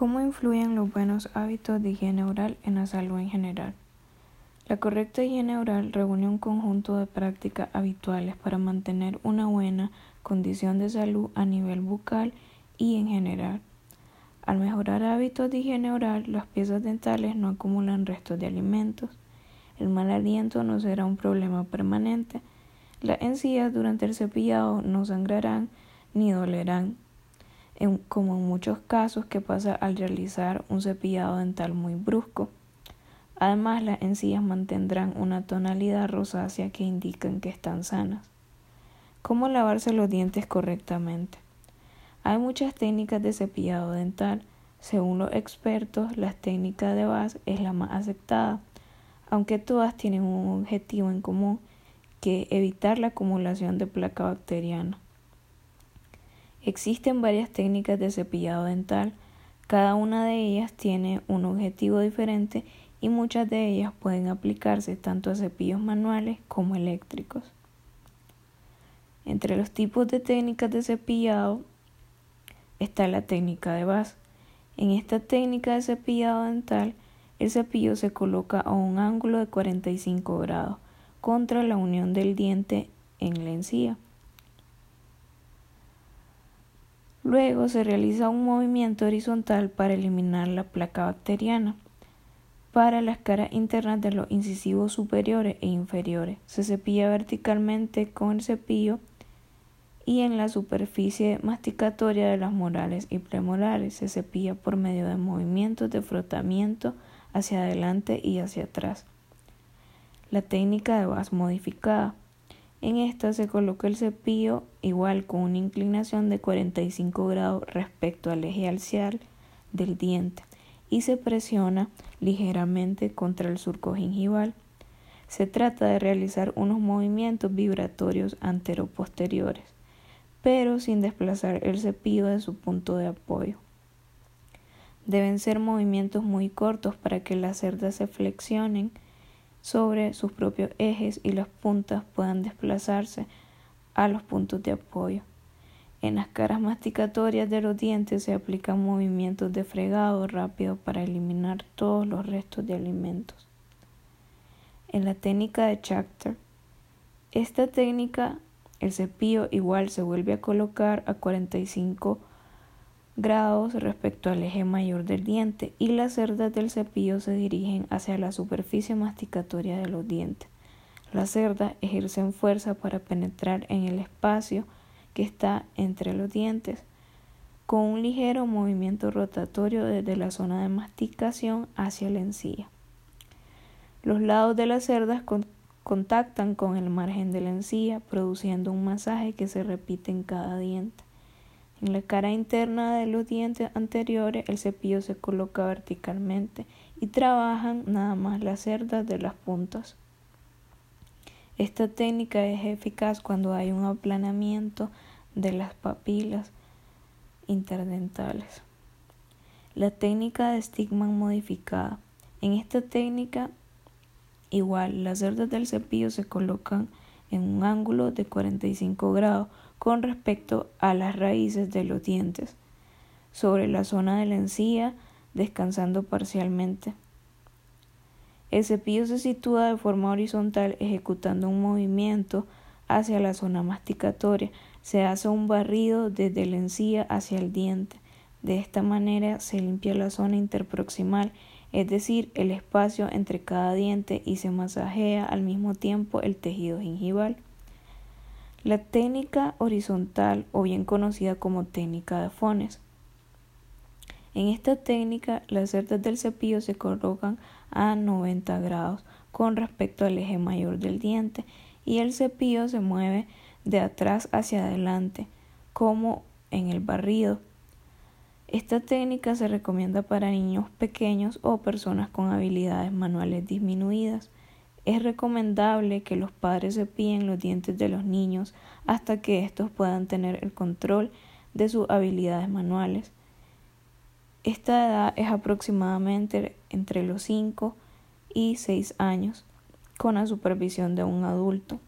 ¿Cómo influyen los buenos hábitos de higiene oral en la salud en general? La correcta higiene oral reúne un conjunto de prácticas habituales para mantener una buena condición de salud a nivel bucal y en general. Al mejorar hábitos de higiene oral, las piezas dentales no acumulan restos de alimentos. El mal aliento no será un problema permanente. Las encías durante el cepillado no sangrarán ni dolerán como en muchos casos que pasa al realizar un cepillado dental muy brusco. Además, las encías mantendrán una tonalidad rosácea que indican que están sanas. ¿Cómo lavarse los dientes correctamente? Hay muchas técnicas de cepillado dental. Según los expertos, la técnica de base es la más aceptada, aunque todas tienen un objetivo en común, que evitar la acumulación de placa bacteriana. Existen varias técnicas de cepillado dental, cada una de ellas tiene un objetivo diferente y muchas de ellas pueden aplicarse tanto a cepillos manuales como eléctricos. Entre los tipos de técnicas de cepillado está la técnica de base. En esta técnica de cepillado dental, el cepillo se coloca a un ángulo de 45 grados contra la unión del diente en la encía. Luego se realiza un movimiento horizontal para eliminar la placa bacteriana. Para las caras internas de los incisivos superiores e inferiores se cepilla verticalmente con el cepillo y en la superficie masticatoria de las morales y premolares se cepilla por medio de movimientos de frotamiento hacia adelante y hacia atrás. La técnica de vas modificada en esta se coloca el cepillo igual con una inclinación de 45 grados respecto al eje axial del diente y se presiona ligeramente contra el surco gingival. Se trata de realizar unos movimientos vibratorios anteroposteriores, pero sin desplazar el cepillo de su punto de apoyo. Deben ser movimientos muy cortos para que las cerdas se flexionen sobre sus propios ejes y las puntas puedan desplazarse a los puntos de apoyo. En las caras masticatorias de los dientes se aplican movimientos de fregado rápido para eliminar todos los restos de alimentos. En la técnica de Schachter, esta técnica, el cepillo igual se vuelve a colocar a 45 grados respecto al eje mayor del diente y las cerdas del cepillo se dirigen hacia la superficie masticatoria de los dientes. Las cerdas ejercen fuerza para penetrar en el espacio que está entre los dientes con un ligero movimiento rotatorio desde la zona de masticación hacia la encía. Los lados de las cerdas contactan con el margen de la encía produciendo un masaje que se repite en cada diente. En la cara interna de los dientes anteriores el cepillo se coloca verticalmente y trabajan nada más las cerdas de las puntas. Esta técnica es eficaz cuando hay un aplanamiento de las papilas interdentales. La técnica de Stigman modificada. En esta técnica, igual, las cerdas del cepillo se colocan en un ángulo de 45 grados con respecto a las raíces de los dientes, sobre la zona de la encía, descansando parcialmente. El cepillo se sitúa de forma horizontal ejecutando un movimiento hacia la zona masticatoria. Se hace un barrido desde la encía hacia el diente. De esta manera se limpia la zona interproximal, es decir, el espacio entre cada diente y se masajea al mismo tiempo el tejido gingival. La técnica horizontal o bien conocida como técnica de fones. En esta técnica las cerdas del cepillo se colocan a 90 grados con respecto al eje mayor del diente y el cepillo se mueve de atrás hacia adelante como en el barrido. Esta técnica se recomienda para niños pequeños o personas con habilidades manuales disminuidas. Es recomendable que los padres cepillen los dientes de los niños hasta que estos puedan tener el control de sus habilidades manuales. Esta edad es aproximadamente entre los 5 y 6 años, con la supervisión de un adulto.